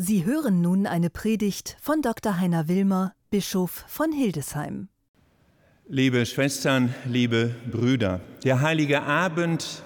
Sie hören nun eine Predigt von Dr. Heiner Wilmer, Bischof von Hildesheim. Liebe Schwestern, liebe Brüder, der heilige Abend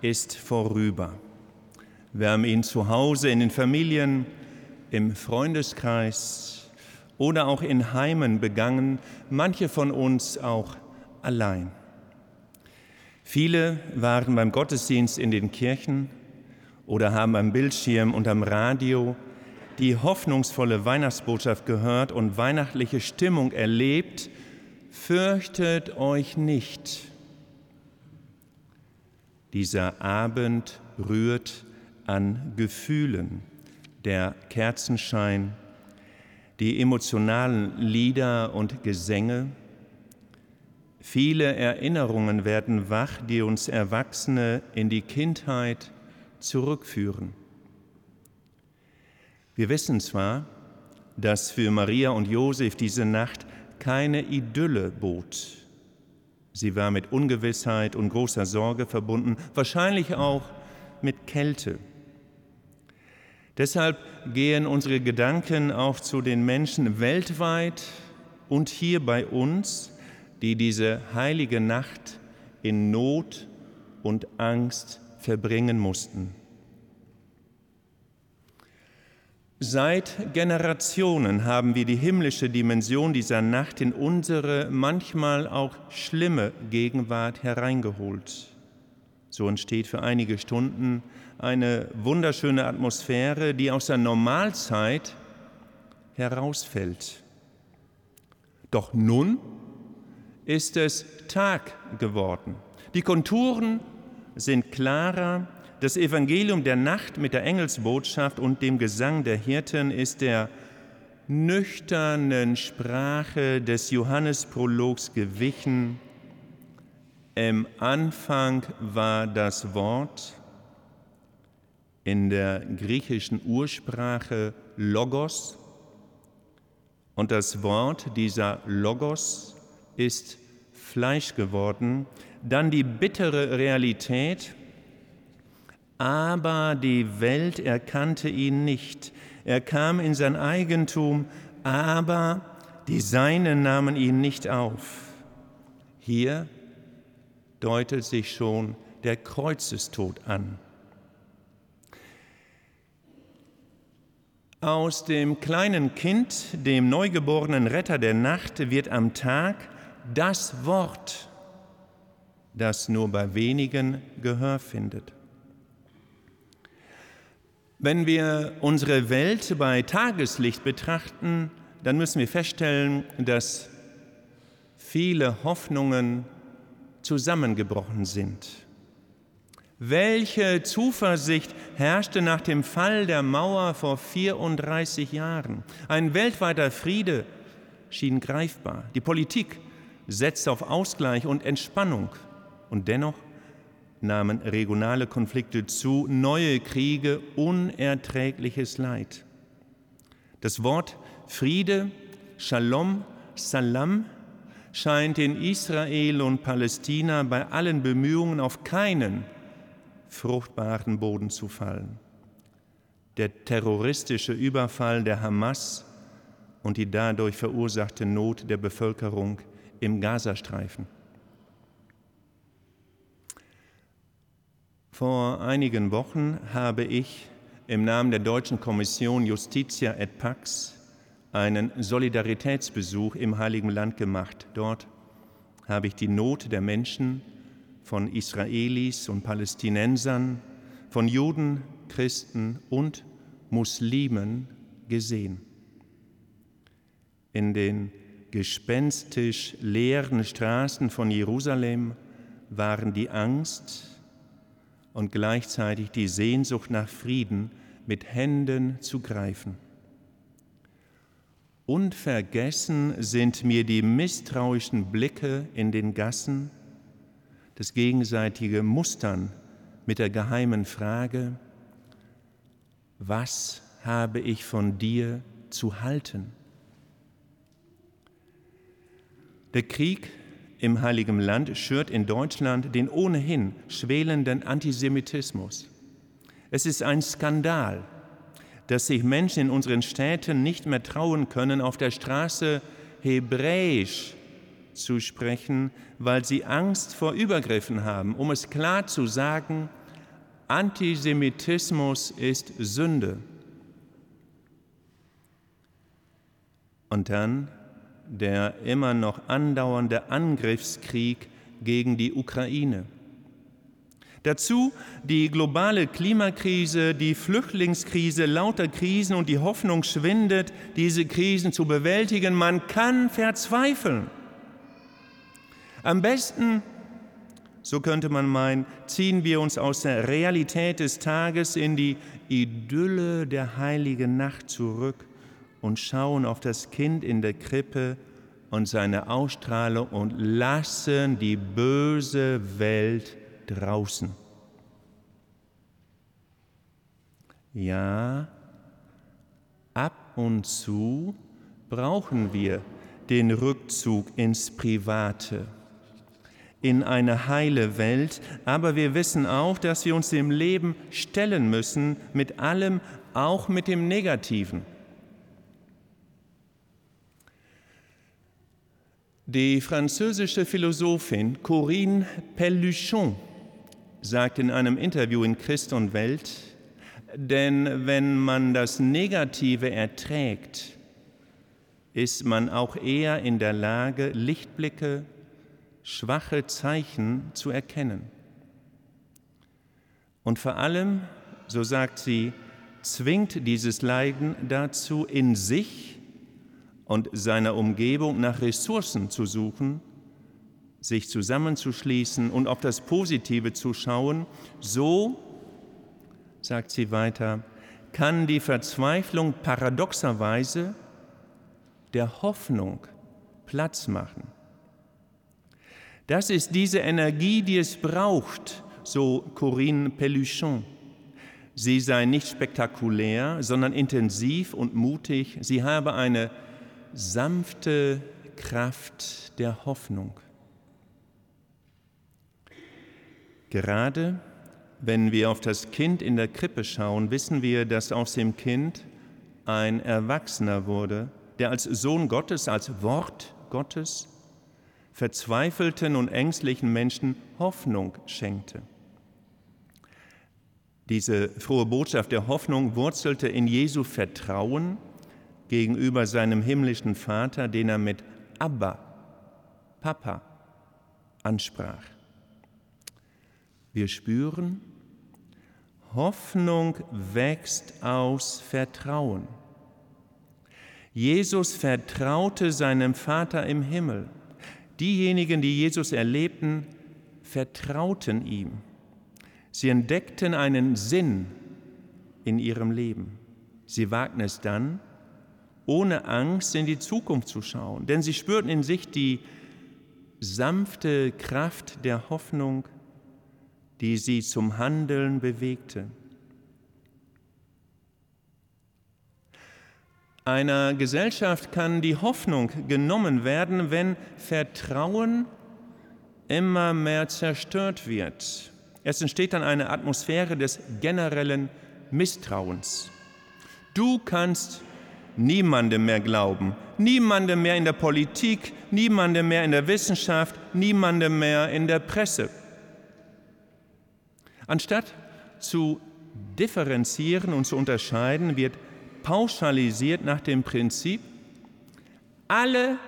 ist vorüber. Wir haben ihn zu Hause, in den Familien, im Freundeskreis oder auch in Heimen begangen, manche von uns auch allein. Viele waren beim Gottesdienst in den Kirchen oder haben am Bildschirm und am Radio die hoffnungsvolle Weihnachtsbotschaft gehört und weihnachtliche Stimmung erlebt, fürchtet euch nicht. Dieser Abend rührt an Gefühlen, der Kerzenschein, die emotionalen Lieder und Gesänge. Viele Erinnerungen werden wach, die uns Erwachsene in die Kindheit zurückführen. Wir wissen zwar, dass für Maria und Josef diese Nacht keine Idylle bot. Sie war mit Ungewissheit und großer Sorge verbunden, wahrscheinlich auch mit Kälte. Deshalb gehen unsere Gedanken auch zu den Menschen weltweit und hier bei uns, die diese heilige Nacht in Not und Angst verbringen mussten. Seit Generationen haben wir die himmlische Dimension dieser Nacht in unsere manchmal auch schlimme Gegenwart hereingeholt. So entsteht für einige Stunden eine wunderschöne Atmosphäre, die aus der Normalzeit herausfällt. Doch nun ist es Tag geworden. Die Konturen sind klarer das Evangelium der Nacht mit der Engelsbotschaft und dem Gesang der Hirten ist der nüchternen Sprache des Johannesprologs gewichen. Im Anfang war das Wort in der griechischen Ursprache Logos und das Wort dieser Logos ist Fleisch geworden. Dann die bittere Realität, aber die Welt erkannte ihn nicht. Er kam in sein Eigentum, aber die Seinen nahmen ihn nicht auf. Hier deutet sich schon der Kreuzestod an. Aus dem kleinen Kind, dem neugeborenen Retter der Nacht, wird am Tag das Wort, das nur bei wenigen Gehör findet. Wenn wir unsere Welt bei Tageslicht betrachten, dann müssen wir feststellen, dass viele Hoffnungen zusammengebrochen sind. Welche Zuversicht herrschte nach dem Fall der Mauer vor 34 Jahren? Ein weltweiter Friede schien greifbar. Die Politik setzte auf Ausgleich und Entspannung. Und dennoch nahmen regionale Konflikte zu, neue Kriege, unerträgliches Leid. Das Wort Friede, Shalom, Salam, scheint in Israel und Palästina bei allen Bemühungen auf keinen fruchtbaren Boden zu fallen. Der terroristische Überfall der Hamas und die dadurch verursachte Not der Bevölkerung im Gazastreifen. Vor einigen Wochen habe ich im Namen der deutschen Kommission Justitia et Pax einen Solidaritätsbesuch im Heiligen Land gemacht. Dort habe ich die Not der Menschen von Israelis und Palästinensern, von Juden, Christen und Muslimen gesehen. In den gespenstisch leeren Straßen von Jerusalem waren die Angst, und gleichzeitig die Sehnsucht nach Frieden mit Händen zu greifen. Unvergessen sind mir die misstrauischen Blicke in den Gassen, das gegenseitige Mustern mit der geheimen Frage, was habe ich von dir zu halten? Der Krieg im Heiligen Land schürt in Deutschland den ohnehin schwelenden Antisemitismus. Es ist ein Skandal, dass sich Menschen in unseren Städten nicht mehr trauen können, auf der Straße Hebräisch zu sprechen, weil sie Angst vor Übergriffen haben. Um es klar zu sagen, Antisemitismus ist Sünde. Und dann der immer noch andauernde Angriffskrieg gegen die Ukraine. Dazu die globale Klimakrise, die Flüchtlingskrise, lauter Krisen und die Hoffnung schwindet, diese Krisen zu bewältigen. Man kann verzweifeln. Am besten, so könnte man meinen, ziehen wir uns aus der Realität des Tages in die Idylle der heiligen Nacht zurück und schauen auf das Kind in der Krippe und seine Ausstrahlung und lassen die böse Welt draußen. Ja, ab und zu brauchen wir den Rückzug ins Private, in eine heile Welt, aber wir wissen auch, dass wir uns dem Leben stellen müssen, mit allem, auch mit dem Negativen. Die französische Philosophin Corinne Pelluchon sagt in einem Interview in Christ und Welt, denn wenn man das Negative erträgt, ist man auch eher in der Lage, Lichtblicke, schwache Zeichen zu erkennen. Und vor allem, so sagt sie, zwingt dieses Leiden dazu, in sich und seiner Umgebung nach Ressourcen zu suchen, sich zusammenzuschließen und auf das Positive zu schauen, so, sagt sie weiter, kann die Verzweiflung paradoxerweise der Hoffnung Platz machen. Das ist diese Energie, die es braucht, so Corinne Pelluchon. Sie sei nicht spektakulär, sondern intensiv und mutig. Sie habe eine sanfte Kraft der Hoffnung. Gerade wenn wir auf das Kind in der Krippe schauen, wissen wir, dass aus dem Kind ein Erwachsener wurde, der als Sohn Gottes, als Wort Gottes verzweifelten und ängstlichen Menschen Hoffnung schenkte. Diese frohe Botschaft der Hoffnung wurzelte in Jesu Vertrauen gegenüber seinem himmlischen Vater, den er mit Abba, Papa, ansprach. Wir spüren, Hoffnung wächst aus Vertrauen. Jesus vertraute seinem Vater im Himmel. Diejenigen, die Jesus erlebten, vertrauten ihm. Sie entdeckten einen Sinn in ihrem Leben. Sie wagten es dann, ohne Angst in die Zukunft zu schauen, denn sie spürten in sich die sanfte Kraft der Hoffnung, die sie zum Handeln bewegte. Einer Gesellschaft kann die Hoffnung genommen werden, wenn Vertrauen immer mehr zerstört wird. Es entsteht dann eine Atmosphäre des generellen Misstrauens. Du kannst niemandem mehr glauben, niemandem mehr in der Politik, niemandem mehr in der Wissenschaft, niemandem mehr in der Presse. Anstatt zu differenzieren und zu unterscheiden, wird pauschalisiert nach dem Prinzip, alle,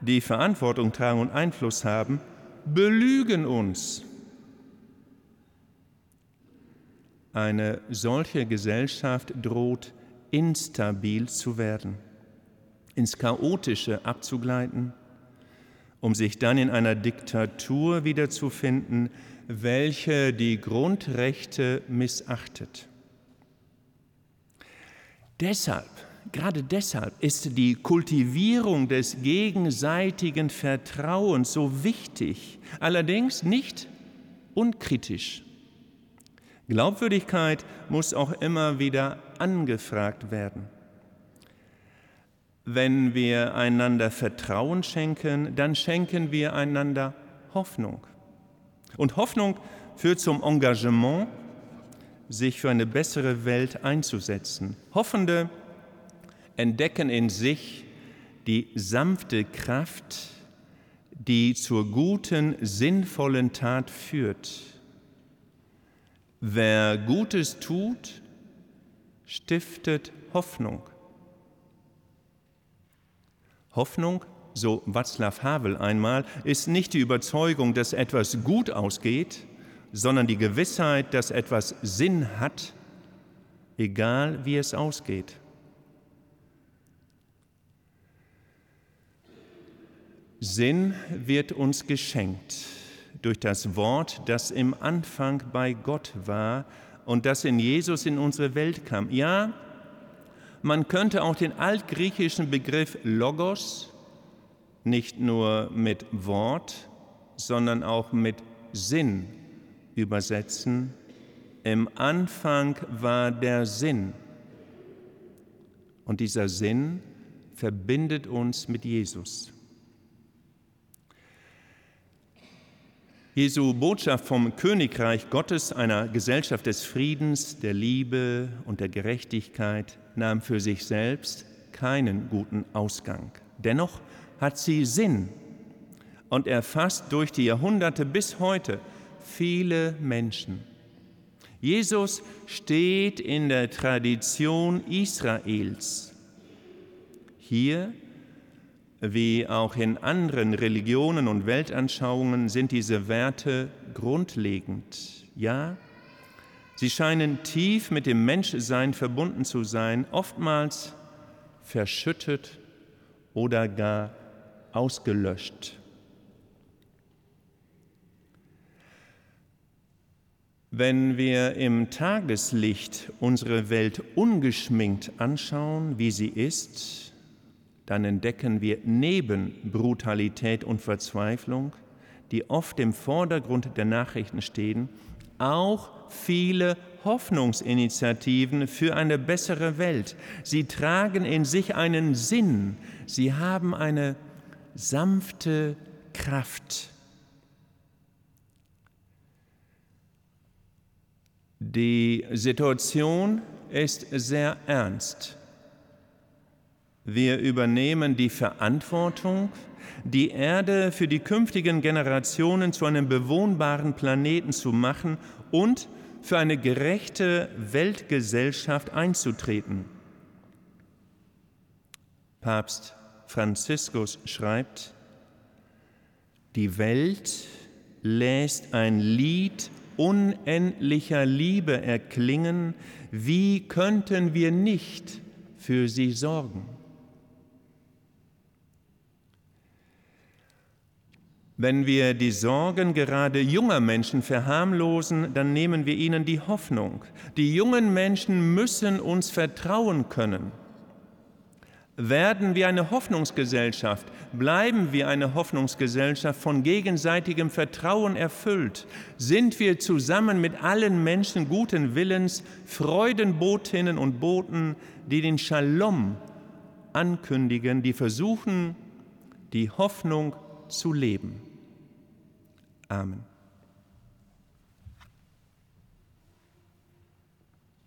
die Verantwortung tragen und Einfluss haben, belügen uns. Eine solche Gesellschaft droht instabil zu werden, ins Chaotische abzugleiten, um sich dann in einer Diktatur wiederzufinden, welche die Grundrechte missachtet. Deshalb, gerade deshalb ist die Kultivierung des gegenseitigen Vertrauens so wichtig, allerdings nicht unkritisch. Glaubwürdigkeit muss auch immer wieder angefragt werden. Wenn wir einander Vertrauen schenken, dann schenken wir einander Hoffnung. Und Hoffnung führt zum Engagement, sich für eine bessere Welt einzusetzen. Hoffende entdecken in sich die sanfte Kraft, die zur guten, sinnvollen Tat führt. Wer Gutes tut, stiftet Hoffnung. Hoffnung, so Václav Havel einmal, ist nicht die Überzeugung, dass etwas gut ausgeht, sondern die Gewissheit, dass etwas Sinn hat, egal wie es ausgeht. Sinn wird uns geschenkt durch das Wort, das im Anfang bei Gott war und das in Jesus in unsere Welt kam. Ja, man könnte auch den altgriechischen Begriff Logos nicht nur mit Wort, sondern auch mit Sinn übersetzen. Im Anfang war der Sinn. Und dieser Sinn verbindet uns mit Jesus. Jesu Botschaft vom Königreich Gottes, einer Gesellschaft des Friedens, der Liebe und der Gerechtigkeit, nahm für sich selbst keinen guten Ausgang. Dennoch hat sie Sinn und erfasst durch die Jahrhunderte bis heute viele Menschen. Jesus steht in der Tradition Israels. Hier wie auch in anderen Religionen und Weltanschauungen sind diese Werte grundlegend. Ja, sie scheinen tief mit dem Menschsein verbunden zu sein, oftmals verschüttet oder gar ausgelöscht. Wenn wir im Tageslicht unsere Welt ungeschminkt anschauen, wie sie ist, dann entdecken wir neben Brutalität und Verzweiflung, die oft im Vordergrund der Nachrichten stehen, auch viele Hoffnungsinitiativen für eine bessere Welt. Sie tragen in sich einen Sinn, sie haben eine sanfte Kraft. Die Situation ist sehr ernst. Wir übernehmen die Verantwortung, die Erde für die künftigen Generationen zu einem bewohnbaren Planeten zu machen und für eine gerechte Weltgesellschaft einzutreten. Papst Franziskus schreibt, die Welt lässt ein Lied unendlicher Liebe erklingen, wie könnten wir nicht für sie sorgen? Wenn wir die Sorgen gerade junger Menschen verharmlosen, dann nehmen wir ihnen die Hoffnung. Die jungen Menschen müssen uns vertrauen können. Werden wir eine Hoffnungsgesellschaft, bleiben wir eine Hoffnungsgesellschaft von gegenseitigem Vertrauen erfüllt, sind wir zusammen mit allen Menschen guten Willens Freudenbotinnen und Boten, die den Shalom ankündigen, die versuchen, die Hoffnung zu leben. Amen.